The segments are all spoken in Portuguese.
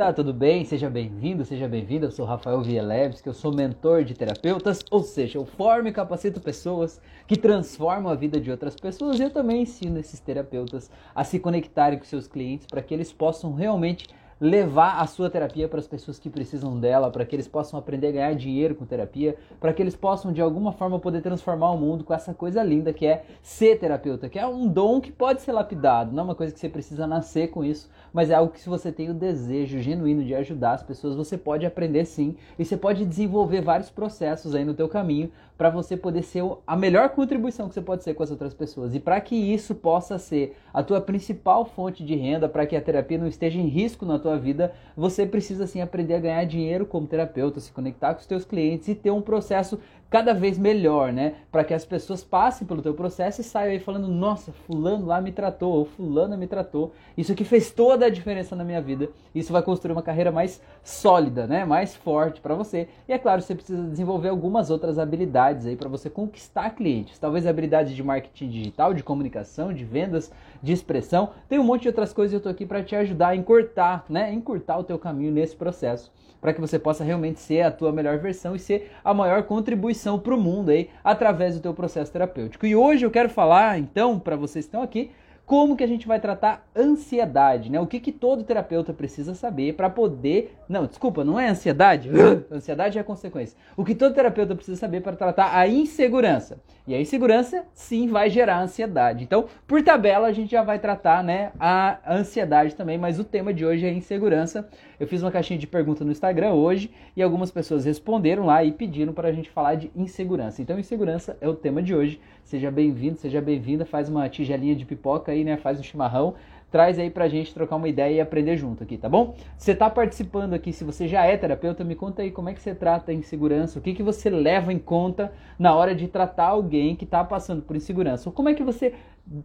Tá, tudo bem? Seja bem-vindo, seja bem-vinda. Eu sou Rafael Vieleves, que eu sou mentor de terapeutas, ou seja, eu formo e capacito pessoas que transformam a vida de outras pessoas e eu também ensino esses terapeutas a se conectarem com seus clientes para que eles possam realmente levar a sua terapia para as pessoas que precisam dela, para que eles possam aprender a ganhar dinheiro com terapia, para que eles possam de alguma forma poder transformar o mundo com essa coisa linda que é ser terapeuta, que é um dom que pode ser lapidado, não é uma coisa que você precisa nascer com isso, mas é algo que se você tem o desejo genuíno de ajudar as pessoas, você pode aprender sim, e você pode desenvolver vários processos aí no teu caminho para você poder ser a melhor contribuição que você pode ser com as outras pessoas. E para que isso possa ser a tua principal fonte de renda, para que a terapia não esteja em risco na tua vida, você precisa sim aprender a ganhar dinheiro como terapeuta, se conectar com os teus clientes e ter um processo cada vez melhor, né? Para que as pessoas passem pelo teu processo e saiam aí falando: "Nossa, fulano lá me tratou, ou fulana me tratou. Isso aqui fez toda a diferença na minha vida". Isso vai construir uma carreira mais sólida, né? Mais forte para você. E é claro, você precisa desenvolver algumas outras habilidades aí para você conquistar clientes. Talvez habilidades de marketing digital, de comunicação, de vendas, de expressão. Tem um monte de outras coisas e eu tô aqui para te ajudar a encurtar, né? Encurtar o teu caminho nesse processo para que você possa realmente ser a tua melhor versão e ser a maior contribuição para o mundo aí através do teu processo terapêutico. E hoje eu quero falar, então, para vocês que estão aqui, como que a gente vai tratar ansiedade, né? O que, que todo terapeuta precisa saber para poder. Não, desculpa, não é ansiedade. ansiedade é a consequência. O que todo terapeuta precisa saber para tratar a insegurança. E a insegurança, sim, vai gerar ansiedade. Então, por tabela, a gente já vai tratar, né, a ansiedade também, mas o tema de hoje é insegurança. Eu fiz uma caixinha de pergunta no Instagram hoje e algumas pessoas responderam lá e pediram para a gente falar de insegurança. Então, insegurança é o tema de hoje. Seja bem-vindo, seja bem-vinda. Faz uma tigelinha de pipoca aí, né? Faz um chimarrão traz aí pra gente trocar uma ideia e aprender junto aqui, tá bom? Você tá participando aqui, se você já é terapeuta, me conta aí como é que você trata a insegurança, o que, que você leva em conta na hora de tratar alguém que tá passando por insegurança, ou como é que você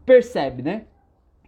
percebe, né?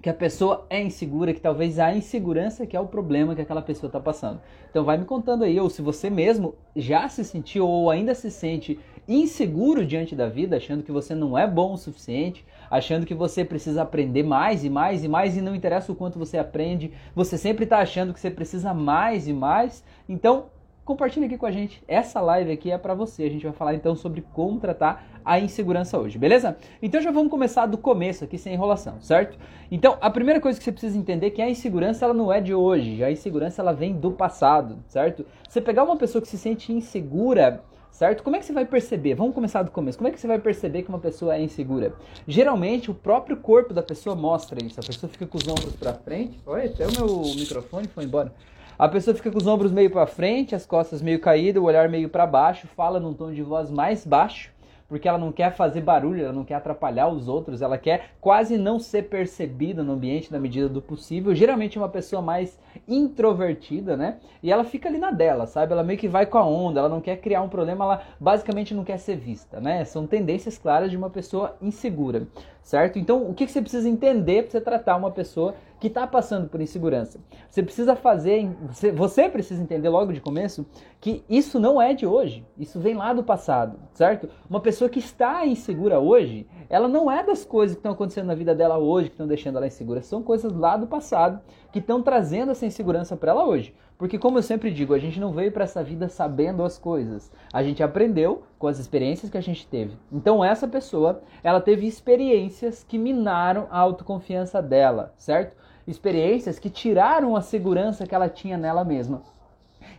que a pessoa é insegura, que talvez a insegurança que é o problema que aquela pessoa está passando. Então vai me contando aí, ou se você mesmo já se sentiu ou ainda se sente inseguro diante da vida, achando que você não é bom o suficiente, achando que você precisa aprender mais e mais e mais e não interessa o quanto você aprende, você sempre está achando que você precisa mais e mais. Então compartilha aqui com a gente. Essa live aqui é para você. A gente vai falar então sobre como tratar a insegurança hoje, beleza? Então já vamos começar do começo aqui sem enrolação, certo? Então, a primeira coisa que você precisa entender é que a insegurança ela não é de hoje, a insegurança ela vem do passado, certo? Você pegar uma pessoa que se sente insegura, certo? Como é que você vai perceber? Vamos começar do começo. Como é que você vai perceber que uma pessoa é insegura? Geralmente, o próprio corpo da pessoa mostra isso. A pessoa fica com os ombros para frente. Olha, até o meu microfone foi embora. A pessoa fica com os ombros meio para frente, as costas meio caídas, o olhar meio para baixo, fala num tom de voz mais baixo, porque ela não quer fazer barulho, ela não quer atrapalhar os outros, ela quer quase não ser percebida no ambiente na medida do possível. Geralmente é uma pessoa mais introvertida, né? E ela fica ali na dela, sabe? Ela meio que vai com a onda, ela não quer criar um problema, ela basicamente não quer ser vista, né? São tendências claras de uma pessoa insegura, certo? Então, o que você precisa entender para você tratar uma pessoa que está passando por insegurança. Você precisa fazer, você precisa entender logo de começo que isso não é de hoje, isso vem lá do passado, certo? Uma pessoa que está insegura hoje, ela não é das coisas que estão acontecendo na vida dela hoje que estão deixando ela insegura, são coisas lá do passado que estão trazendo essa insegurança para ela hoje. Porque, como eu sempre digo, a gente não veio para essa vida sabendo as coisas. A gente aprendeu com as experiências que a gente teve. Então, essa pessoa, ela teve experiências que minaram a autoconfiança dela, certo? Experiências que tiraram a segurança que ela tinha nela mesma.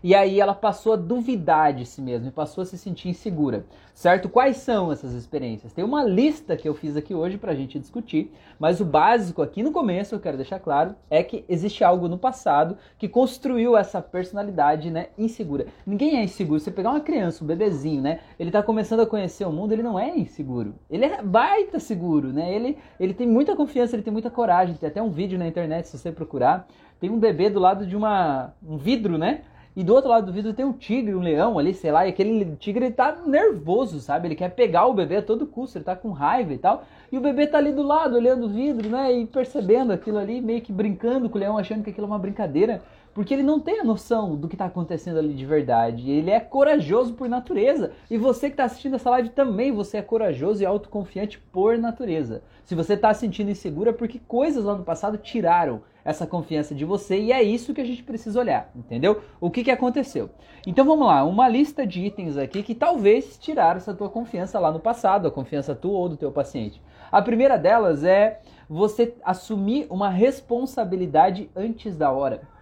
E aí ela passou a duvidar de si mesma e passou a se sentir insegura, certo? Quais são essas experiências? Tem uma lista que eu fiz aqui hoje para a gente discutir, mas o básico aqui no começo, eu quero deixar claro, é que existe algo no passado que construiu essa personalidade, né, insegura. Ninguém é inseguro. Você pegar uma criança, um bebezinho, né, ele está começando a conhecer o mundo, ele não é inseguro. Ele é baita seguro, né? Ele, ele tem muita confiança, ele tem muita coragem. Tem até um vídeo na internet, se você procurar, tem um bebê do lado de uma, um vidro, né? E do outro lado do vidro tem um tigre, um leão ali, sei lá, e aquele tigre ele tá nervoso, sabe? Ele quer pegar o bebê a todo custo, ele tá com raiva e tal. E o bebê tá ali do lado, olhando o vidro, né? E percebendo aquilo ali, meio que brincando com o leão, achando que aquilo é uma brincadeira. Porque ele não tem a noção do que está acontecendo ali de verdade. Ele é corajoso por natureza. E você que está assistindo essa live também, você é corajoso e autoconfiante por natureza. Se você está se sentindo insegura, é porque coisas lá no passado tiraram essa confiança de você e é isso que a gente precisa olhar, entendeu? O que, que aconteceu? Então vamos lá, uma lista de itens aqui que talvez tiraram essa tua confiança lá no passado, a confiança tua ou do teu paciente. A primeira delas é você assumir uma responsabilidade antes da hora.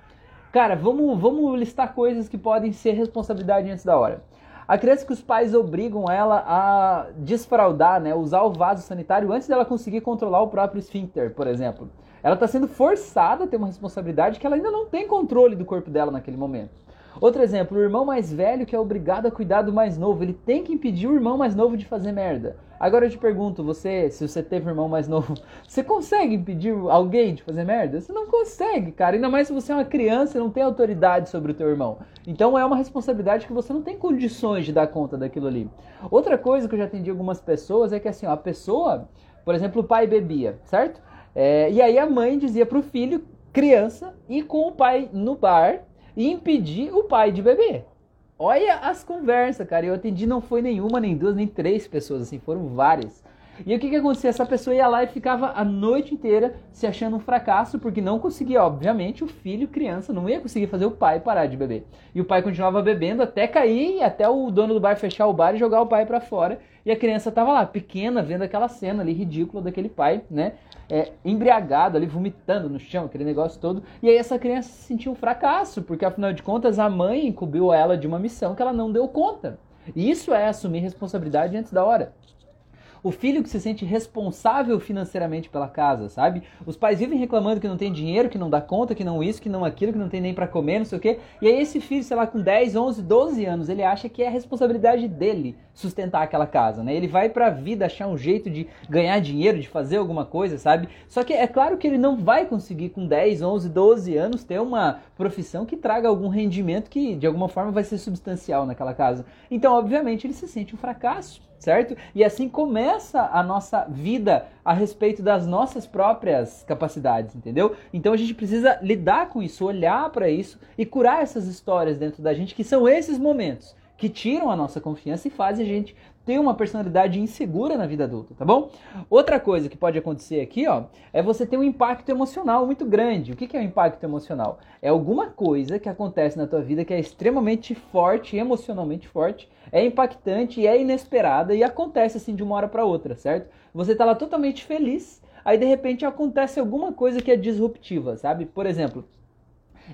Cara, vamos, vamos listar coisas que podem ser responsabilidade antes da hora. A criança que os pais obrigam ela a desfraudar, né, usar o vaso sanitário antes dela conseguir controlar o próprio esfíncter, por exemplo. Ela está sendo forçada a ter uma responsabilidade que ela ainda não tem controle do corpo dela naquele momento. Outro exemplo, o irmão mais velho que é obrigado a cuidar do mais novo, ele tem que impedir o irmão mais novo de fazer merda. Agora eu te pergunto, você, se você teve um irmão mais novo, você consegue impedir alguém de fazer merda? Você não consegue, cara. Ainda mais se você é uma criança e não tem autoridade sobre o teu irmão. Então é uma responsabilidade que você não tem condições de dar conta daquilo ali. Outra coisa que eu já atendi algumas pessoas é que assim, ó, a pessoa, por exemplo, o pai bebia, certo? É, e aí a mãe dizia pro filho, criança, ir com o pai no bar e impedir o pai de beber. Olha as conversas, cara. Eu atendi não foi nenhuma, nem duas, nem três pessoas, assim, foram várias. E o que que acontecia? Essa pessoa ia lá e ficava a noite inteira se achando um fracasso, porque não conseguia, obviamente, o filho, criança, não ia conseguir fazer o pai parar de beber. E o pai continuava bebendo até cair, até o dono do bar fechar o bar e jogar o pai para fora. E a criança tava lá, pequena, vendo aquela cena ali ridícula daquele pai, né? É, embriagado ali, vomitando no chão, aquele negócio todo. E aí essa criança se sentiu um fracasso, porque afinal de contas a mãe incumbiu ela de uma missão que ela não deu conta. E isso é assumir responsabilidade antes da hora o filho que se sente responsável financeiramente pela casa, sabe? Os pais vivem reclamando que não tem dinheiro, que não dá conta, que não isso, que não aquilo, que não tem nem para comer, não sei o quê. E aí esse filho, sei lá, com 10, 11, 12 anos, ele acha que é a responsabilidade dele sustentar aquela casa, né? Ele vai pra vida achar um jeito de ganhar dinheiro, de fazer alguma coisa, sabe? Só que é claro que ele não vai conseguir com 10, 11, 12 anos ter uma profissão que traga algum rendimento que de alguma forma vai ser substancial naquela casa. Então, obviamente, ele se sente um fracasso certo? E assim começa a nossa vida a respeito das nossas próprias capacidades, entendeu? Então a gente precisa lidar com isso, olhar para isso e curar essas histórias dentro da gente, que são esses momentos que tiram a nossa confiança e fazem a gente ter uma personalidade insegura na vida adulta, tá bom? Outra coisa que pode acontecer aqui, ó, é você ter um impacto emocional muito grande. O que é um impacto emocional? É alguma coisa que acontece na tua vida que é extremamente forte, emocionalmente forte, é impactante é inesperada e acontece assim de uma hora para outra, certo? Você tá lá totalmente feliz, aí de repente acontece alguma coisa que é disruptiva, sabe? Por exemplo,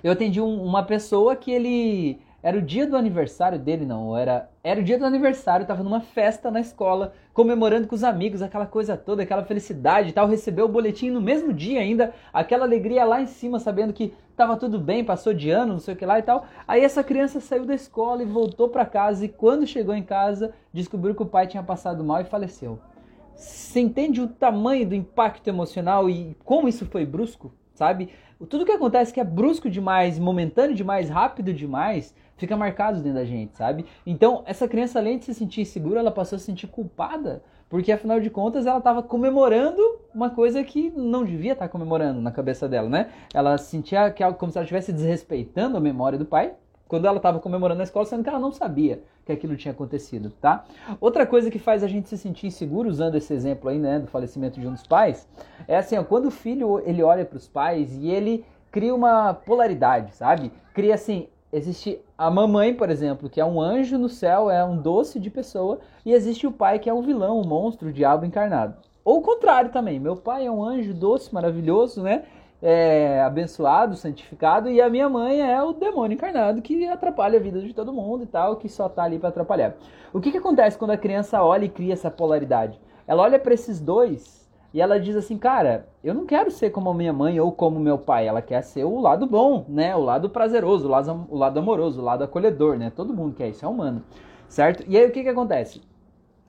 eu atendi um, uma pessoa que ele era o dia do aniversário dele, não, era, era o dia do aniversário, tava numa festa na escola, comemorando com os amigos, aquela coisa toda, aquela felicidade e tal, recebeu o boletim no mesmo dia ainda, aquela alegria lá em cima, sabendo que tava tudo bem, passou de ano, não sei o que lá e tal. Aí essa criança saiu da escola e voltou para casa e quando chegou em casa, descobriu que o pai tinha passado mal e faleceu. Você entende o tamanho do impacto emocional e como isso foi brusco, sabe? Tudo que acontece que é brusco demais, momentâneo demais, rápido demais, fica marcado dentro da gente, sabe? Então, essa criança, além de se sentir segura, ela passou a se sentir culpada, porque afinal de contas ela estava comemorando uma coisa que não devia estar tá comemorando na cabeça dela, né? Ela sentia que como se ela estivesse desrespeitando a memória do pai, quando ela estava comemorando na escola, sendo que ela não sabia que aquilo tinha acontecido, tá? Outra coisa que faz a gente se sentir inseguro, usando esse exemplo aí, né, do falecimento de um dos pais, é assim, ó, quando o filho ele olha para os pais e ele cria uma polaridade, sabe? Cria assim, existe a mamãe, por exemplo, que é um anjo no céu, é um doce de pessoa, e existe o pai que é um vilão, um monstro, o diabo encarnado. Ou o contrário também, meu pai é um anjo doce, maravilhoso, né? É, abençoado, santificado, e a minha mãe é o demônio encarnado que atrapalha a vida de todo mundo e tal, que só tá ali para atrapalhar. O que, que acontece quando a criança olha e cria essa polaridade? Ela olha para esses dois e ela diz assim, cara, eu não quero ser como minha mãe ou como meu pai. Ela quer ser o lado bom, né? O lado prazeroso, o lado, o lado amoroso, o lado acolhedor, né? Todo mundo quer isso, é humano, certo? E aí o que que acontece?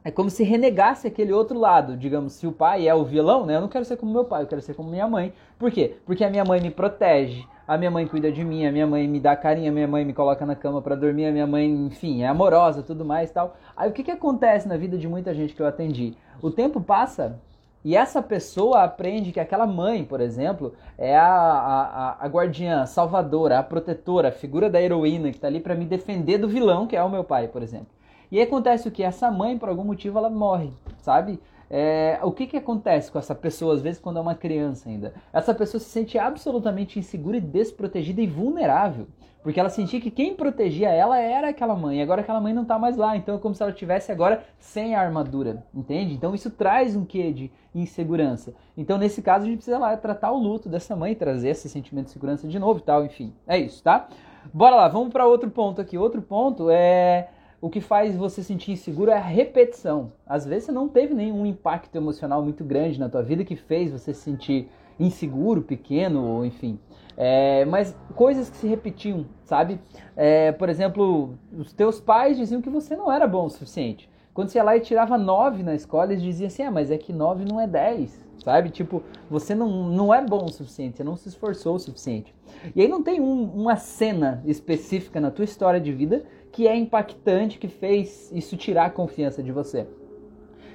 É como se renegasse aquele outro lado. Digamos, se o pai é o vilão, né? Eu não quero ser como meu pai, eu quero ser como minha mãe. Por quê? Porque a minha mãe me protege, a minha mãe cuida de mim, a minha mãe me dá carinho, a minha mãe me coloca na cama para dormir, a minha mãe, enfim, é amorosa, tudo mais tal. Aí o que que acontece na vida de muita gente que eu atendi? O tempo passa E essa pessoa aprende que aquela mãe, por exemplo, é a, a, a guardiã, a salvadora, a protetora, a figura da heroína que está ali para me defender do vilão, que é o meu pai, por exemplo. E aí acontece o que? Essa mãe, por algum motivo, ela morre, sabe? É, o que, que acontece com essa pessoa, às vezes, quando é uma criança ainda? Essa pessoa se sente absolutamente insegura e desprotegida e vulnerável. Porque ela sentia que quem protegia ela era aquela mãe. Agora aquela mãe não está mais lá. Então é como se ela tivesse agora sem a armadura. Entende? Então isso traz um quê de insegurança. Então nesse caso a gente precisa lá tratar o luto dessa mãe, trazer esse sentimento de segurança de novo e tal. Enfim, é isso, tá? Bora lá, vamos para outro ponto aqui. Outro ponto é o que faz você sentir inseguro é a repetição. Às vezes você não teve nenhum impacto emocional muito grande na tua vida que fez você se sentir inseguro, pequeno, ou enfim. É, mas coisas que se repetiam, sabe? É, por exemplo, os teus pais diziam que você não era bom o suficiente. Quando você ia lá e tirava 9 na escola, eles diziam assim: ah, mas é que 9 não é 10, sabe? Tipo, você não, não é bom o suficiente, você não se esforçou o suficiente. E aí não tem um, uma cena específica na tua história de vida que é impactante, que fez isso tirar a confiança de você.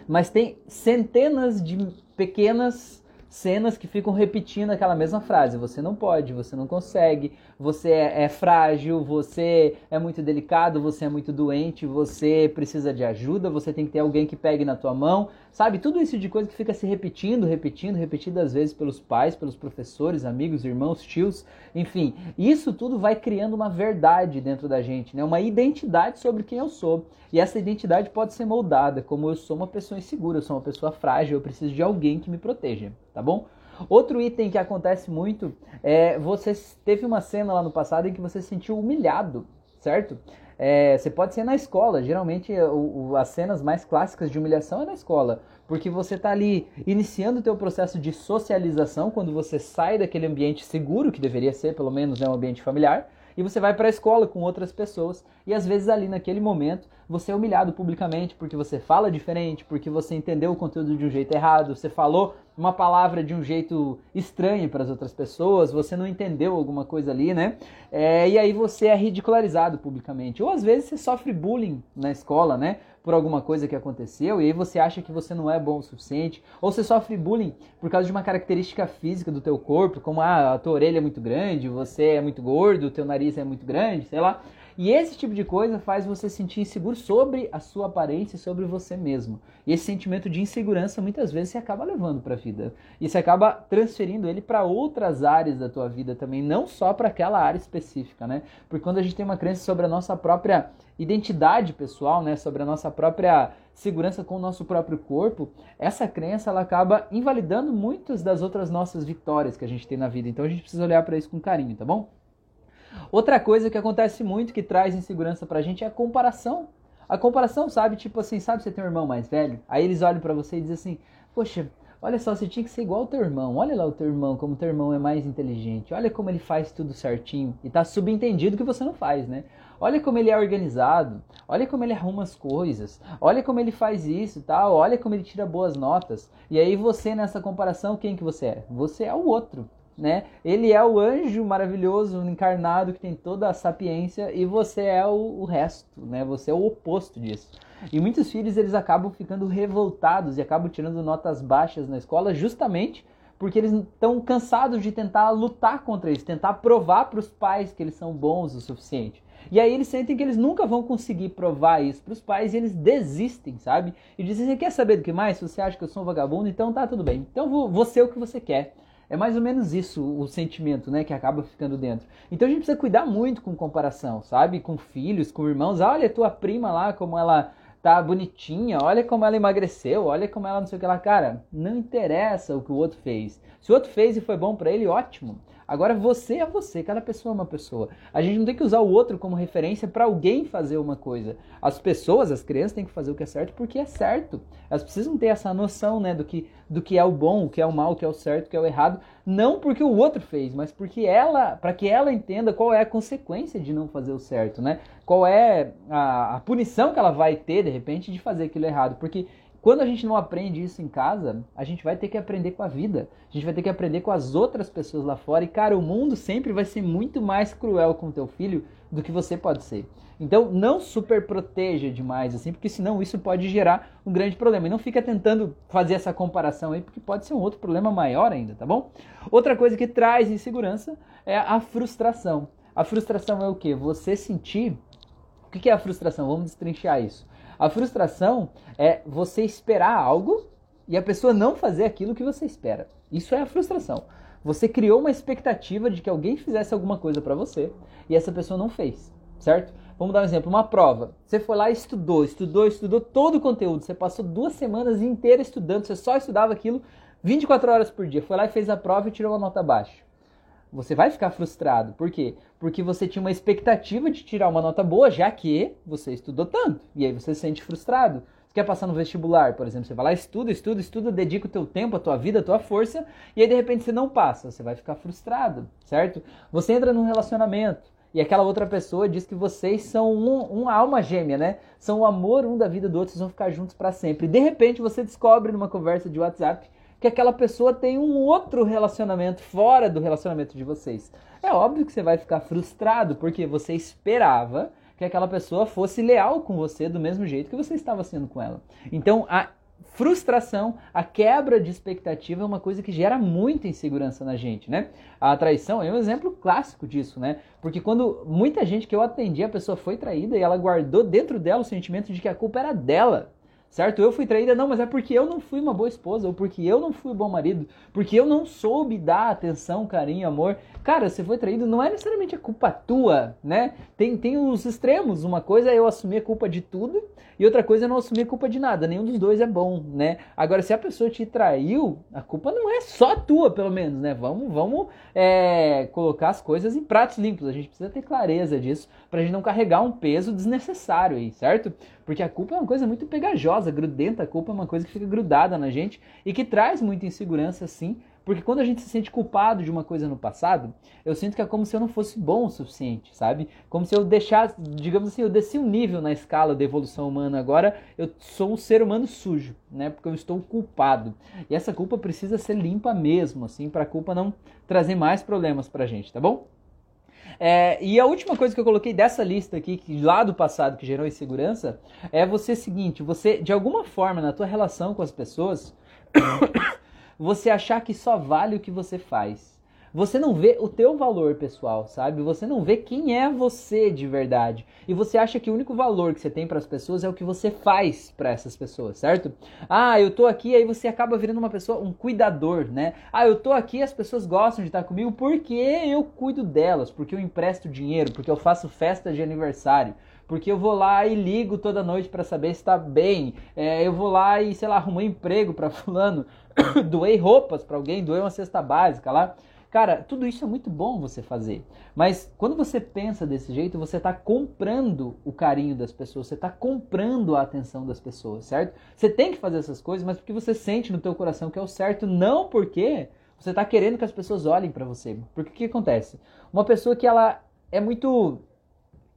Mas tem centenas de pequenas cenas que ficam repetindo aquela mesma frase: você não pode, você não consegue, você é, é, frágil, você é muito delicado, você é muito doente, você precisa de ajuda, você tem que ter alguém que pegue na tua mão, sabe? Tudo isso de coisa que fica se repetindo, repetindo, repetidas vezes pelos pais, pelos professores, amigos, irmãos, tios, enfim. Isso tudo vai criando uma verdade dentro da gente, né? Uma identidade sobre quem eu sou. E essa identidade pode ser moldada, como eu sou uma pessoa insegura, eu sou uma pessoa frágil, eu preciso de alguém que me proteja, tá bom? Outro item que acontece muito é você teve uma cena lá no passado em que você se sentiu humilhado, certo? É, você pode ser na escola, geralmente o, o, as cenas mais clássicas de humilhação é na escola, porque você está ali iniciando o teu processo de socialização quando você sai daquele ambiente seguro, que deveria ser pelo menos né, um ambiente familiar, e você vai para a escola com outras pessoas e às vezes ali naquele momento você é humilhado publicamente porque você fala diferente, porque você entendeu o conteúdo de um jeito errado, você falou uma palavra de um jeito estranho para as outras pessoas, você não entendeu alguma coisa ali, né? É, e aí você é ridicularizado publicamente. Ou às vezes você sofre bullying na escola, né? Por alguma coisa que aconteceu, e aí você acha que você não é bom o suficiente, ou você sofre bullying por causa de uma característica física do teu corpo, como ah, a tua orelha é muito grande, você é muito gordo, o teu nariz é muito grande, sei lá. E esse tipo de coisa faz você sentir inseguro sobre a sua aparência e sobre você mesmo. E esse sentimento de insegurança muitas vezes você acaba levando para a vida. E você acaba transferindo ele para outras áreas da tua vida também, não só para aquela área específica, né? Porque quando a gente tem uma crença sobre a nossa própria identidade pessoal, né, sobre a nossa própria segurança com o nosso próprio corpo, essa crença ela acaba invalidando muitas das outras nossas vitórias que a gente tem na vida. Então a gente precisa olhar para isso com carinho, tá bom? Outra coisa que acontece muito que traz insegurança pra gente é a comparação. A comparação, sabe? Tipo assim, sabe você tem um irmão mais velho? Aí eles olham para você e dizem assim: Poxa, olha só, você tinha que ser igual ao teu irmão. Olha lá o teu irmão, como teu irmão é mais inteligente. Olha como ele faz tudo certinho. E tá subentendido que você não faz, né? Olha como ele é organizado. Olha como ele arruma as coisas. Olha como ele faz isso, tal. Olha como ele tira boas notas. E aí você nessa comparação, quem que você é? Você é o outro né? Ele é o anjo maravilhoso encarnado que tem toda a sapiência e você é o, o, resto, né? Você é o oposto disso. E muitos filhos eles acabam ficando revoltados e acabam tirando notas baixas na escola justamente porque eles estão cansados de tentar lutar contra isso, tentar provar para os pais que eles são bons o suficiente. E aí eles sentem que eles nunca vão conseguir provar isso para os pais e eles desistem, sabe? E dizem, você quer saber do que mais? Se você acha que eu sou um vagabundo, então tá tudo bem. Então vou, vou ser o que você quer. É mais ou menos isso o sentimento, né, que acaba ficando dentro. Então a gente precisa cuidar muito com comparação, sabe? Com filhos, com irmãos. Olha tua prima lá, como ela tá bonitinha, olha como ela emagreceu, olha como ela não sei o que lá. Cara, não interessa o que o outro fez. Se o outro fez e foi bom para ele, ótimo. Agora você é você, cada pessoa é uma pessoa. A gente não tem que usar o outro como referência para alguém fazer uma coisa. As pessoas, as crianças têm que fazer o que é certo porque é certo. Elas precisam ter essa noção, né, do que do que é o bom, o que é o mal, o que é o certo, o que é o errado, não porque o outro fez, mas porque ela, para que ela entenda qual é a consequência de não fazer o certo, né? Qual é a, a punição que ela vai ter de repente de fazer aquilo errado, porque Quando a gente não aprende isso em casa, a gente vai ter que aprender com a vida. A gente vai ter que aprender com as outras pessoas lá fora. E, cara, o mundo sempre vai ser muito mais cruel com o teu filho do que você pode ser. Então, não super proteja demais, assim, porque senão isso pode gerar um grande problema. E não fica tentando fazer essa comparação aí, porque pode ser um outro problema maior ainda, tá bom? Outra coisa que traz insegurança é a frustração. A frustração é o quê? Você sentir. O que é a frustração? Vamos destrinchar isso. A frustração é você esperar algo e a pessoa não fazer aquilo que você espera. Isso é a frustração. Você criou uma expectativa de que alguém fizesse alguma coisa para você e essa pessoa não fez, certo? Vamos dar um exemplo, uma prova. Você foi lá e estudou, estudou, estudou todo o conteúdo. Você passou duas semanas inteiras estudando, você só estudava aquilo 24 horas por dia. Foi lá e fez a prova e tirou uma nota baixa. Você vai ficar frustrado. Por quê? Porque você tinha uma expectativa de tirar uma nota boa, já que você estudou tanto. E aí você se sente frustrado. Você quer passar no vestibular, por exemplo, você vai lá, estuda, estuda, estuda, dedica o teu tempo, a tua vida, a tua força, e aí de repente você não passa, você vai ficar frustrado, certo? Você entra num relacionamento, e aquela outra pessoa diz que vocês são um, uma alma gêmea, né? São o amor um da vida do outro, vocês vão ficar juntos para sempre. E de repente você descobre numa conversa de WhatsApp que aquela pessoa tem um outro relacionamento fora do relacionamento de vocês. É óbvio que você vai ficar frustrado porque você esperava que aquela pessoa fosse leal com você do mesmo jeito que você estava sendo com ela. Então, a frustração, a quebra de expectativa é uma coisa que gera muita insegurança na gente, né? A traição é um exemplo clássico disso, né? Porque quando muita gente que eu atendi, a pessoa foi traída e ela guardou dentro dela o sentimento de que a culpa era dela certo? Eu fui traída, não, mas é porque eu não fui uma boa esposa, ou porque eu não fui um bom marido, porque eu não soube dar atenção, carinho, amor. Cara, você foi traído, não é necessariamente a culpa tua, né? Tem, tem os extremos. Uma coisa é eu assumir a culpa de tudo, e outra coisa é não assumir a culpa de nada. Nenhum dos dois é bom, né? Agora, se a pessoa te traiu, a culpa não é só tua, pelo menos, né? Vamos, vamos é, colocar as coisas em pratos limpos. A gente precisa ter clareza disso, pra gente não carregar um peso desnecessário aí, certo? Porque a culpa é uma coisa muito pegajosa, grudenta. A culpa é uma coisa que fica grudada na gente e que traz muita insegurança, sim. Porque quando a gente se sente culpado de uma coisa no passado, eu sinto que é como se eu não fosse bom o suficiente, sabe? Como se eu deixasse, digamos assim, eu desci um nível na escala da evolução humana. Agora eu sou um ser humano sujo, né? Porque eu estou culpado. E essa culpa precisa ser limpa mesmo, assim, para a culpa não trazer mais problemas pra gente, tá bom? É, e a última coisa que eu coloquei dessa lista aqui, que lá do passado que gerou insegurança, é você seguinte, você de alguma forma na tua relação com as pessoas, você achar que só vale o que você faz você não vê o teu valor pessoal, sabe? Você não vê quem é você de verdade. E você acha que o único valor que você tem para as pessoas é o que você faz para essas pessoas, certo? Ah, eu tô aqui, aí você acaba virando uma pessoa, um cuidador, né? Ah, eu tô aqui, as pessoas gostam de estar comigo porque eu cuido delas, porque eu empresto dinheiro, porque eu faço festa de aniversário porque eu vou lá e ligo toda noite para saber se está bem. É, eu vou lá e, sei lá, arrumo um emprego para fulano, doei roupas para alguém, doei uma cesta básica lá. Cara, tudo isso é muito bom você fazer. Mas quando você pensa desse jeito, você está comprando o carinho das pessoas, você está comprando a atenção das pessoas, certo? Você tem que fazer essas coisas, mas porque você sente no teu coração que é o certo, não porque você está querendo que as pessoas olhem para você. Porque o que acontece? Uma pessoa que ela é muito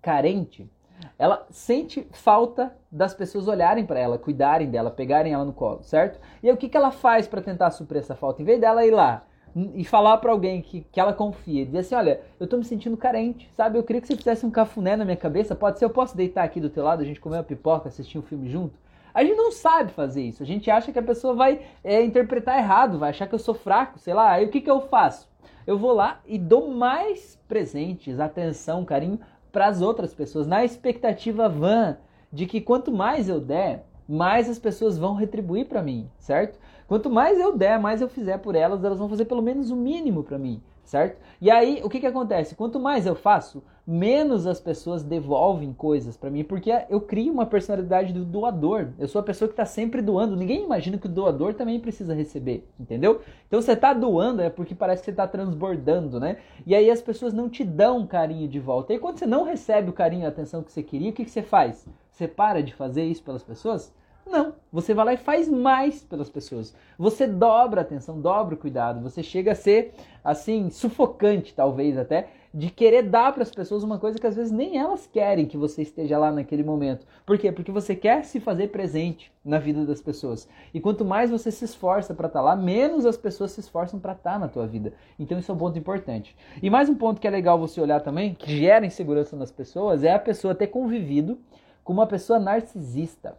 carente, ela sente falta das pessoas olharem para ela, cuidarem dela, pegarem ela no colo, certo? E aí o que, que ela faz para tentar suprir essa falta? Em vez dela ir lá e falar para alguém que, que ela confia, dizer assim, olha, eu tô me sentindo carente, sabe? Eu queria que você fizesse um cafuné na minha cabeça, pode ser, eu posso deitar aqui do teu lado, a gente comer uma pipoca, assistir um filme junto? A gente não sabe fazer isso, a gente acha que a pessoa vai é, interpretar errado, vai achar que eu sou fraco, sei lá, aí o que, que eu faço? Eu vou lá e dou mais presentes, atenção, carinho para as outras pessoas, na expectativa vã de que quanto mais eu der, mais as pessoas vão retribuir para mim, certo? Quanto mais eu der, mais eu fizer por elas, elas vão fazer pelo menos o mínimo para mim, certo? E aí, o que que acontece? Quanto mais eu faço, menos as pessoas devolvem coisas para mim, porque eu crio uma personalidade do doador. Eu sou a pessoa que está sempre doando. Ninguém imagina que o doador também precisa receber, entendeu? Então você está doando é porque parece que você está transbordando, né? E aí as pessoas não te dão carinho de volta. E quando você não recebe o carinho e a atenção que você queria, o que, que você faz? Você para de fazer isso pelas pessoas? Não, você vai lá e faz mais pelas pessoas. Você dobra a atenção, dobra o cuidado, você chega a ser assim sufocante talvez até de querer dar para as pessoas uma coisa que às vezes nem elas querem que você esteja lá naquele momento. Por quê? Porque você quer se fazer presente na vida das pessoas. E quanto mais você se esforça para estar tá lá, menos as pessoas se esforçam para estar tá na tua vida. Então isso é um ponto importante. E mais um ponto que é legal você olhar também, que gera insegurança nas pessoas, é a pessoa ter convivido com uma pessoa narcisista.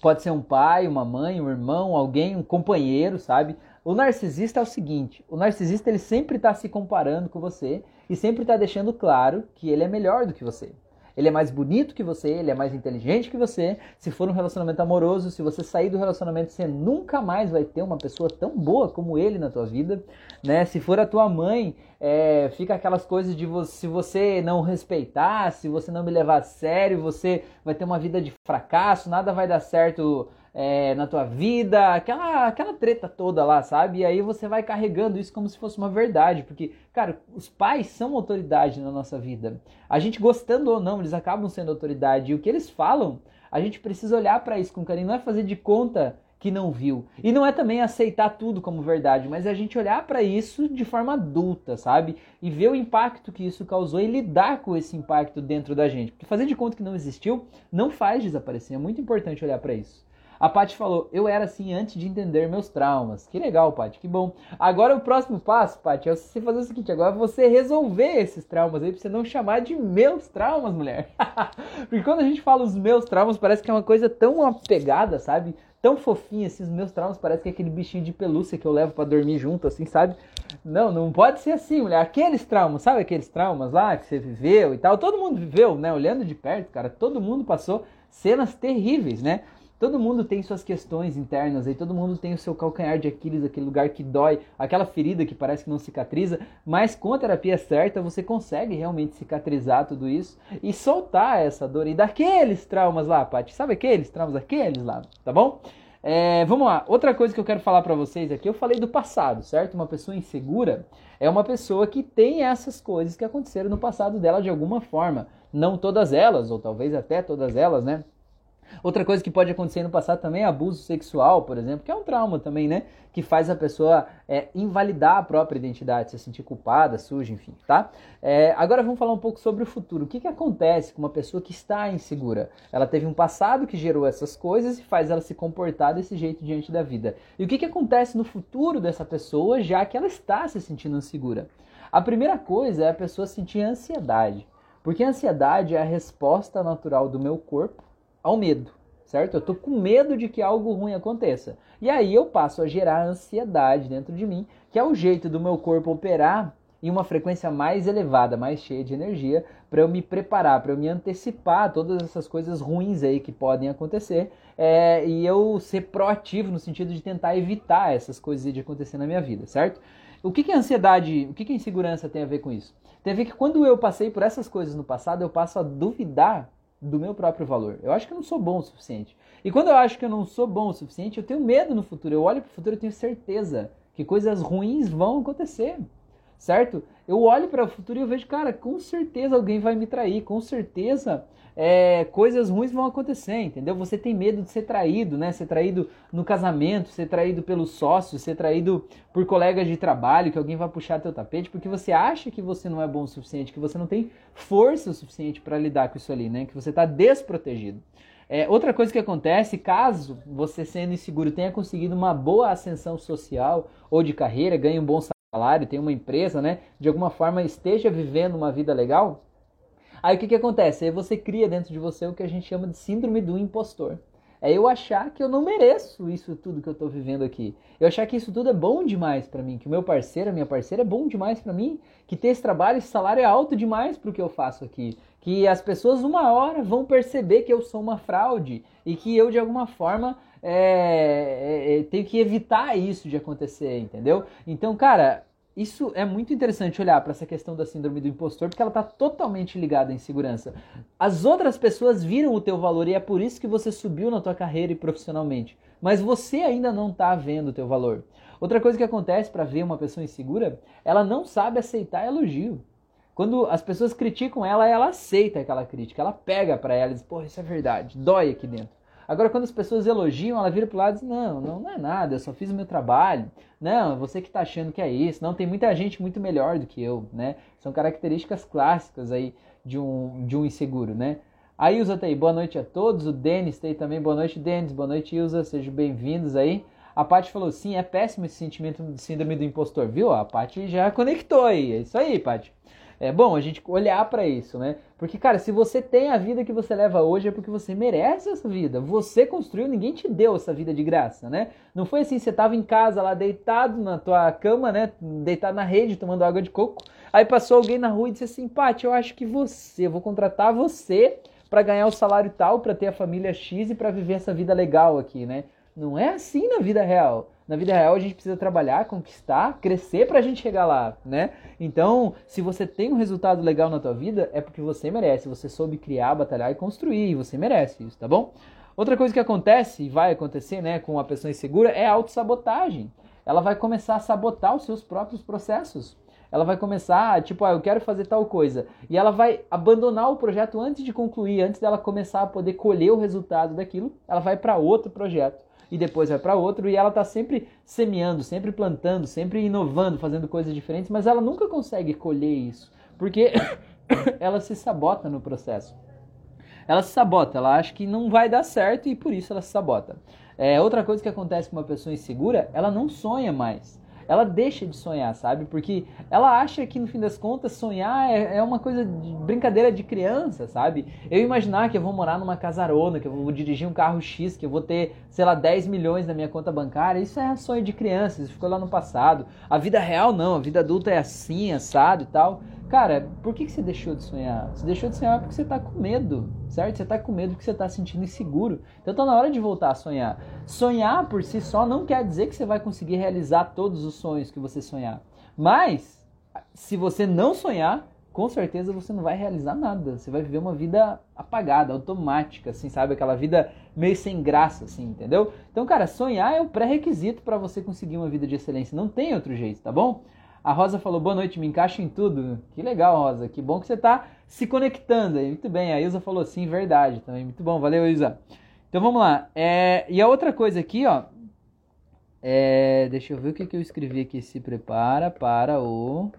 Pode ser um pai, uma mãe, um irmão, alguém, um companheiro, sabe? O narcisista é o seguinte: o narcisista ele sempre está se comparando com você e sempre está deixando claro que ele é melhor do que você ele é mais bonito que você, ele é mais inteligente que você. Se for um relacionamento amoroso, se você sair do relacionamento, você nunca mais vai ter uma pessoa tão boa como ele na tua vida, né? Se for a tua mãe, é, fica aquelas coisas de se você não respeitar, se você não me levar a sério, você vai ter uma vida de fracasso, nada vai dar certo é, na tua vida, aquela, aquela treta toda lá, sabe? E aí você vai carregando isso como se fosse uma verdade, porque, cara, os pais são autoridade na nossa vida. A gente gostando ou não, eles acabam sendo autoridade. E o que eles falam, a gente precisa olhar para isso com carinho, não é fazer de conta que não viu. E não é também aceitar tudo como verdade, mas é a gente olhar para isso de forma adulta, sabe? E ver o impacto que isso causou e lidar com esse impacto dentro da gente. Porque fazer de conta que não existiu não faz desaparecer. É muito importante olhar para isso. A Paty falou: Eu era assim antes de entender meus traumas. Que legal, Paty, que bom. Agora o próximo passo, Paty, é você fazer o seguinte: agora você resolver esses traumas aí, pra você não chamar de meus traumas, mulher. Porque quando a gente fala os meus traumas, parece que é uma coisa tão apegada, sabe? Tão fofinha, assim, os meus traumas parece que é aquele bichinho de pelúcia que eu levo para dormir junto, assim, sabe? Não, não pode ser assim, mulher. Aqueles traumas, sabe aqueles traumas lá que você viveu e tal? Todo mundo viveu, né? Olhando de perto, cara, todo mundo passou cenas terríveis, né? Todo mundo tem suas questões internas aí, todo mundo tem o seu calcanhar de Aquiles, aquele lugar que dói, aquela ferida que parece que não cicatriza, mas com a terapia certa você consegue realmente cicatrizar tudo isso e soltar essa dor e daqueles traumas lá, Paty. Sabe aqueles traumas, aqueles lá, tá bom? É, vamos lá, outra coisa que eu quero falar para vocês aqui, eu falei do passado, certo? Uma pessoa insegura é uma pessoa que tem essas coisas que aconteceram no passado dela de alguma forma. Não todas elas, ou talvez até todas elas, né? Outra coisa que pode acontecer no passado também é abuso sexual, por exemplo, que é um trauma também, né? Que faz a pessoa é, invalidar a própria identidade, se sentir culpada, suja, enfim, tá? É, agora vamos falar um pouco sobre o futuro. O que, que acontece com uma pessoa que está insegura? Ela teve um passado que gerou essas coisas e faz ela se comportar desse jeito diante da vida. E o que, que acontece no futuro dessa pessoa, já que ela está se sentindo insegura? A primeira coisa é a pessoa sentir ansiedade. Porque a ansiedade é a resposta natural do meu corpo ao medo, certo? Eu tô com medo de que algo ruim aconteça. E aí eu passo a gerar ansiedade dentro de mim, que é o jeito do meu corpo operar em uma frequência mais elevada, mais cheia de energia, para eu me preparar, para eu me antecipar a todas essas coisas ruins aí que podem acontecer é, e eu ser proativo no sentido de tentar evitar essas coisas de acontecer na minha vida, certo? O que, que a ansiedade, o que, que a insegurança tem a ver com isso? Tem a ver que quando eu passei por essas coisas no passado, eu passo a duvidar do meu próprio valor. Eu acho que eu não sou bom o suficiente. E quando eu acho que eu não sou bom o suficiente, eu tenho medo no futuro. Eu olho para o futuro e tenho certeza que coisas ruins vão acontecer. Certo? Eu olho para o futuro e eu vejo, cara, com certeza alguém vai me trair, com certeza é, coisas ruins vão acontecer, entendeu? Você tem medo de ser traído, né? Ser traído no casamento, ser traído pelos sócios, ser traído por colegas de trabalho, que alguém vai puxar teu tapete, porque você acha que você não é bom o suficiente, que você não tem força o suficiente para lidar com isso ali, né? Que você está desprotegido. É, outra coisa que acontece, caso você sendo inseguro tenha conseguido uma boa ascensão social ou de carreira, ganhe um bom salário, tenha uma empresa, né? De alguma forma esteja vivendo uma vida legal, Aí o que, que acontece? Aí você cria dentro de você o que a gente chama de síndrome do impostor. É eu achar que eu não mereço isso tudo que eu estou vivendo aqui. Eu achar que isso tudo é bom demais para mim, que o meu parceiro, a minha parceira é bom demais para mim, que ter esse trabalho, esse salário é alto demais para o que eu faço aqui, que as pessoas uma hora vão perceber que eu sou uma fraude e que eu de alguma forma é, é, é tenho que evitar isso de acontecer, entendeu? Então, cara, isso é muito interessante olhar para essa questão da síndrome do impostor, porque ela está totalmente ligada à insegurança. As outras pessoas viram o teu valor e é por isso que você subiu na tua carreira e profissionalmente. Mas você ainda não está vendo o teu valor. Outra coisa que acontece para ver uma pessoa insegura, ela não sabe aceitar elogio. Quando as pessoas criticam ela, ela aceita aquela crítica, ela pega para ela e diz: "Pô, isso é verdade, dói aqui dentro". Agora, quando as pessoas elogiam, ela vira pro lado e diz: Não, não, não é nada, eu só fiz o meu trabalho. Não, você que tá achando que é isso. Não, tem muita gente muito melhor do que eu, né? São características clássicas aí de um, de um inseguro, né? A Ilza tá aí, boa noite a todos. O Denis tá aí também, boa noite, Denis. Boa noite, Ilza. Sejam bem-vindos aí. A Paty falou, sim, é péssimo esse sentimento de síndrome do impostor, viu? A Paty já conectou aí. É isso aí, Paty. É bom a gente olhar para isso, né? Porque, cara, se você tem a vida que você leva hoje é porque você merece essa vida. Você construiu, ninguém te deu essa vida de graça, né? Não foi assim, você tava em casa lá deitado na tua cama, né? Deitado na rede, tomando água de coco. Aí passou alguém na rua e disse assim: Paty, eu acho que você, eu vou contratar você para ganhar o salário tal, para ter a família X e para viver essa vida legal aqui, né? Não é assim na vida real. Na vida real a gente precisa trabalhar, conquistar, crescer pra gente chegar lá, né? Então, se você tem um resultado legal na tua vida, é porque você merece. Você soube criar, batalhar e construir, e você merece isso, tá bom? Outra coisa que acontece e vai acontecer, né, com uma pessoa insegura é a autossabotagem. Ela vai começar a sabotar os seus próprios processos. Ela vai começar, tipo, ah, eu quero fazer tal coisa. E ela vai abandonar o projeto antes de concluir, antes dela começar a poder colher o resultado daquilo, ela vai para outro projeto e depois vai para outro e ela está sempre semeando, sempre plantando, sempre inovando, fazendo coisas diferentes, mas ela nunca consegue colher isso, porque ela se sabota no processo. Ela se sabota, ela acha que não vai dar certo e por isso ela se sabota. É, outra coisa que acontece com uma pessoa insegura, ela não sonha mais ela deixa de sonhar, sabe? Porque ela acha que no fim das contas sonhar é, é uma coisa de brincadeira de criança, sabe? Eu imaginar que eu vou morar numa casarona, que eu vou dirigir um carro X, que eu vou ter, sei lá, 10 milhões na minha conta bancária, isso é sonho de criança, isso ficou lá no passado. A vida real não, a vida adulta é assim, assado e tal. Cara, por que, que você deixou de sonhar? Você deixou de sonhar porque você está com medo, certo? Você está com medo porque você está se sentindo inseguro. Então tá na hora de voltar a sonhar. Sonhar por si só não quer dizer que você vai conseguir realizar todos os sonhos que você sonhar. Mas, se você não sonhar, com certeza você não vai realizar nada. Você vai viver uma vida apagada, automática, assim, sabe? Aquela vida meio sem graça, assim, entendeu? Então, cara, sonhar é o pré-requisito para você conseguir uma vida de excelência. Não tem outro jeito, tá bom? A Rosa falou, boa noite, me encaixa em tudo. Que legal, Rosa. Que bom que você está se conectando. Muito bem. A Ilza falou sim, verdade também. Muito bom, valeu, Ilza. Então vamos lá. É, e a outra coisa aqui, ó. É, deixa eu ver o que, que eu escrevi aqui. Se prepara para o.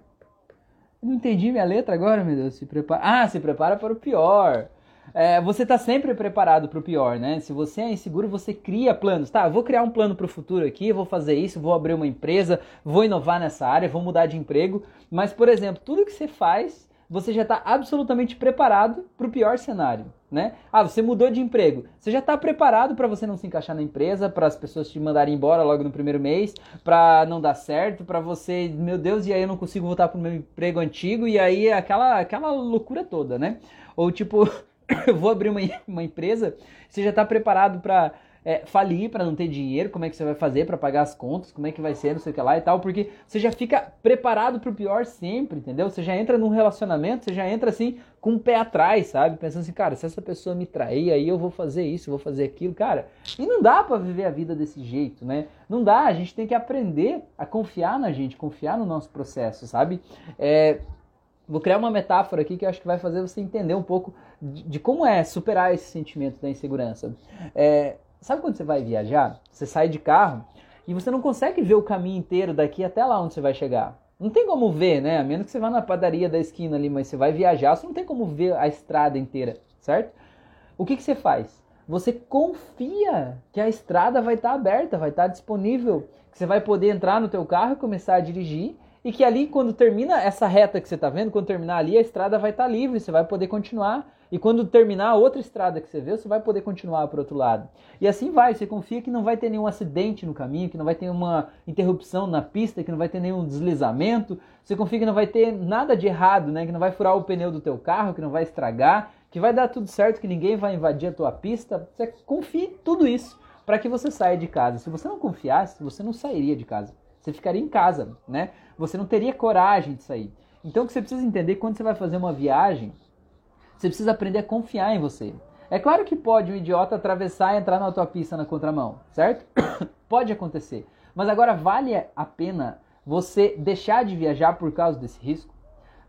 Não entendi minha letra agora, meu Deus. Se prepara. Ah, se prepara para o pior é, você está sempre preparado para o pior, né? Se você é inseguro, você cria planos. Tá, vou criar um plano para o futuro aqui, vou fazer isso, vou abrir uma empresa, vou inovar nessa área, vou mudar de emprego. Mas, por exemplo, tudo que você faz, você já está absolutamente preparado para o pior cenário, né? Ah, você mudou de emprego, você já está preparado para você não se encaixar na empresa, para as pessoas te mandarem embora logo no primeiro mês, para não dar certo, para você, meu Deus, e aí eu não consigo voltar para o meu emprego antigo e aí aquela aquela loucura toda, né? Ou tipo eu vou abrir uma, uma empresa, você já está preparado para é, falir, para não ter dinheiro, como é que você vai fazer para pagar as contas, como é que vai ser, não sei o que lá e tal, porque você já fica preparado para o pior sempre, entendeu? Você já entra num relacionamento, você já entra assim com o pé atrás, sabe? Pensando assim, cara, se essa pessoa me trair, aí eu vou fazer isso, vou fazer aquilo, cara. E não dá para viver a vida desse jeito, né? Não dá, a gente tem que aprender a confiar na gente, confiar no nosso processo, sabe? É, Vou criar uma metáfora aqui que eu acho que vai fazer você entender um pouco de, de como é superar esse sentimento da insegurança. É, sabe quando você vai viajar? Você sai de carro e você não consegue ver o caminho inteiro daqui até lá onde você vai chegar. Não tem como ver, né? A menos que você vá na padaria da esquina ali, mas você vai viajar, você não tem como ver a estrada inteira, certo? O que, que você faz? Você confia que a estrada vai estar aberta, vai estar disponível, que você vai poder entrar no teu carro e começar a dirigir e que ali, quando termina essa reta que você está vendo, quando terminar ali, a estrada vai estar tá livre, você vai poder continuar. E quando terminar a outra estrada que você vê, você vai poder continuar para o outro lado. E assim vai, você confia que não vai ter nenhum acidente no caminho, que não vai ter uma interrupção na pista, que não vai ter nenhum deslizamento. Você confia que não vai ter nada de errado, né? que não vai furar o pneu do teu carro, que não vai estragar, que vai dar tudo certo, que ninguém vai invadir a tua pista. Você confia em tudo isso para que você saia de casa. Se você não confiasse, você não sairia de casa. Você ficaria em casa, né? Você não teria coragem de sair. Então o que você precisa entender quando você vai fazer uma viagem, você precisa aprender a confiar em você. É claro que pode um idiota atravessar e entrar na tua pista na contramão, certo? pode acontecer. Mas agora vale a pena você deixar de viajar por causa desse risco?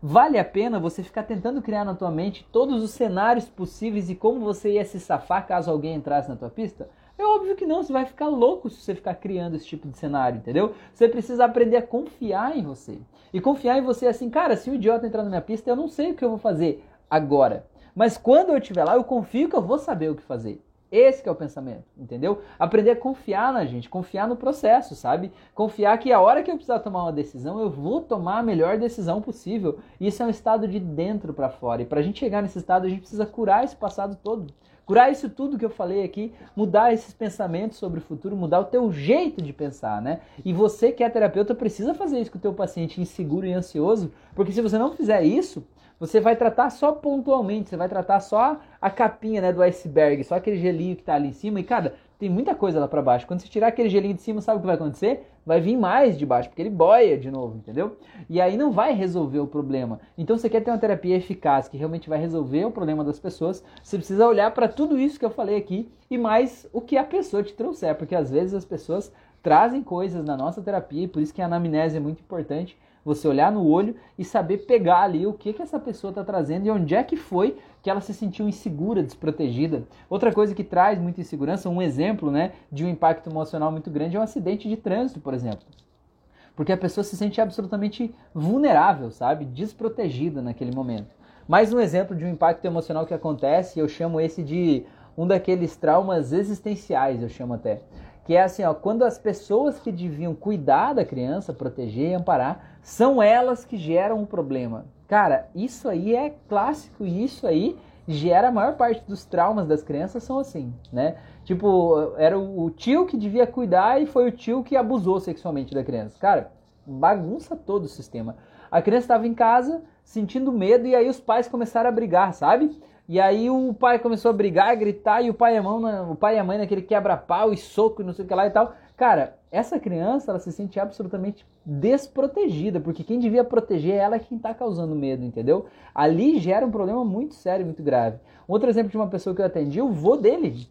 Vale a pena você ficar tentando criar na tua mente todos os cenários possíveis e como você ia se safar caso alguém entrasse na tua pista? É óbvio que não, você vai ficar louco se você ficar criando esse tipo de cenário, entendeu? Você precisa aprender a confiar em você. E confiar em você assim, cara, se o idiota entrar na minha pista, eu não sei o que eu vou fazer agora. Mas quando eu estiver lá, eu confio que eu vou saber o que fazer. Esse é o pensamento, entendeu? Aprender a confiar na gente, confiar no processo, sabe? Confiar que a hora que eu precisar tomar uma decisão, eu vou tomar a melhor decisão possível. Isso é um estado de dentro para fora. E para a gente chegar nesse estado, a gente precisa curar esse passado todo. Curar isso tudo que eu falei aqui, mudar esses pensamentos sobre o futuro, mudar o teu jeito de pensar, né? E você que é terapeuta precisa fazer isso com o teu paciente inseguro e ansioso, porque se você não fizer isso, você vai tratar só pontualmente, você vai tratar só a capinha né, do iceberg, só aquele gelinho que está ali em cima. E, cara, tem muita coisa lá para baixo. Quando você tirar aquele gelinho de cima, sabe o que vai acontecer? Vai vir mais de baixo, porque ele boia de novo, entendeu? E aí não vai resolver o problema. Então, você quer ter uma terapia eficaz que realmente vai resolver o problema das pessoas, você precisa olhar para tudo isso que eu falei aqui e mais o que a pessoa te trouxer, porque às vezes as pessoas trazem coisas na nossa terapia e por isso que a anamnese é muito importante você olhar no olho e saber pegar ali o que, que essa pessoa está trazendo e onde é que foi que ela se sentiu insegura, desprotegida. Outra coisa que traz muita insegurança, um exemplo né, de um impacto emocional muito grande é um acidente de trânsito, por exemplo. Porque a pessoa se sente absolutamente vulnerável, sabe? Desprotegida naquele momento. Mais um exemplo de um impacto emocional que acontece, eu chamo esse de um daqueles traumas existenciais, eu chamo até que é assim, ó, quando as pessoas que deviam cuidar da criança, proteger e amparar, são elas que geram o problema. Cara, isso aí é clássico e isso aí gera a maior parte dos traumas das crianças são assim, né? Tipo, era o tio que devia cuidar e foi o tio que abusou sexualmente da criança. Cara, bagunça todo o sistema. A criança estava em casa sentindo medo e aí os pais começaram a brigar, sabe? E aí o pai começou a brigar, a gritar, e o pai e a, mão, o pai e a mãe naquele quebra-pau e soco e não sei o que lá e tal. Cara, essa criança, ela se sente absolutamente desprotegida, porque quem devia proteger ela é quem está causando medo, entendeu? Ali gera um problema muito sério, muito grave. Outro exemplo de uma pessoa que eu atendi, o vô dele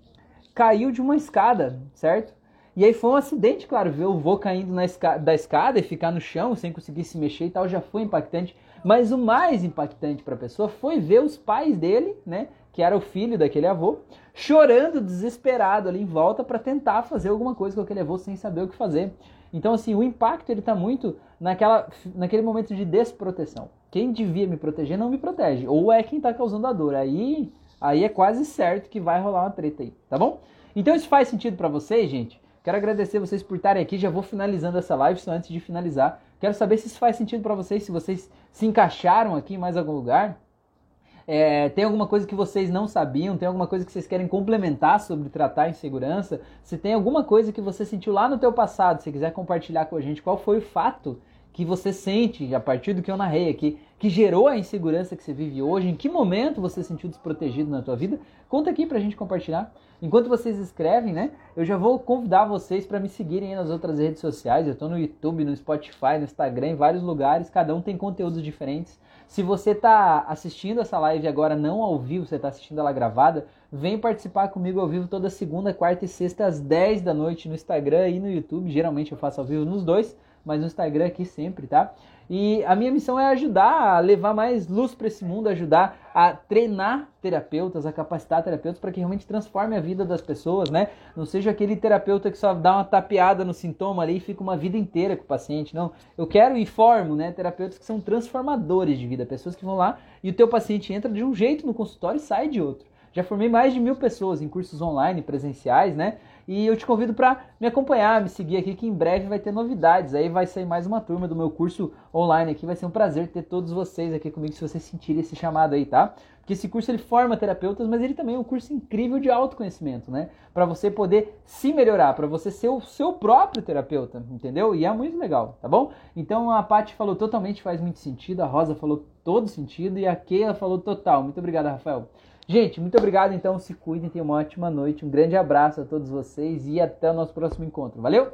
caiu de uma escada, certo? E aí foi um acidente, claro, ver o vô caindo esca da escada e ficar no chão sem conseguir se mexer e tal, já foi impactante. Mas o mais impactante para a pessoa foi ver os pais dele, né, que era o filho daquele avô, chorando desesperado ali em volta para tentar fazer alguma coisa com aquele avô sem saber o que fazer. Então assim, o impacto ele tá muito naquela naquele momento de desproteção. Quem devia me proteger não me protege, ou é quem está causando a dor. Aí aí é quase certo que vai rolar uma treta aí, tá bom? Então isso faz sentido para vocês, gente? Quero agradecer vocês por estarem aqui. Já vou finalizando essa live, só antes de finalizar. Quero saber se isso faz sentido para vocês, se vocês se encaixaram aqui em mais algum lugar. É, tem alguma coisa que vocês não sabiam? Tem alguma coisa que vocês querem complementar sobre tratar insegurança? Se tem alguma coisa que você sentiu lá no teu passado, se quiser compartilhar com a gente, qual foi o fato que você sente a partir do que eu narrei aqui, que gerou a insegurança que você vive hoje, em que momento você se sentiu desprotegido na tua vida, conta aqui pra gente compartilhar. Enquanto vocês escrevem, né, eu já vou convidar vocês para me seguirem nas outras redes sociais. Eu estou no YouTube, no Spotify, no Instagram, em vários lugares, cada um tem conteúdos diferentes. Se você está assistindo essa live agora não ao vivo, você está assistindo ela gravada, vem participar comigo ao vivo toda segunda, quarta e sexta às 10 da noite no Instagram e no YouTube. Geralmente eu faço ao vivo nos dois mas no Instagram aqui sempre, tá? E a minha missão é ajudar a levar mais luz para esse mundo, ajudar a treinar terapeutas, a capacitar terapeutas para que realmente transforme a vida das pessoas, né? Não seja aquele terapeuta que só dá uma tapeada no sintoma ali e fica uma vida inteira com o paciente, não. Eu quero e formo, né, terapeutas que são transformadores de vida, pessoas que vão lá e o teu paciente entra de um jeito no consultório e sai de outro. Já formei mais de mil pessoas em cursos online, presenciais, né? E eu te convido para me acompanhar, me seguir aqui, que em breve vai ter novidades. Aí vai sair mais uma turma do meu curso online aqui. Vai ser um prazer ter todos vocês aqui comigo, se vocês sentirem esse chamado aí, tá? Porque esse curso ele forma terapeutas, mas ele também é um curso incrível de autoconhecimento, né? Para você poder se melhorar, para você ser o seu próprio terapeuta, entendeu? E é muito legal, tá bom? Então a Paty falou totalmente faz muito sentido, a Rosa falou todo sentido e a Keila falou total. Muito obrigado, Rafael. Gente, muito obrigado então, se cuidem, tenham uma ótima noite, um grande abraço a todos vocês e até o nosso próximo encontro. Valeu?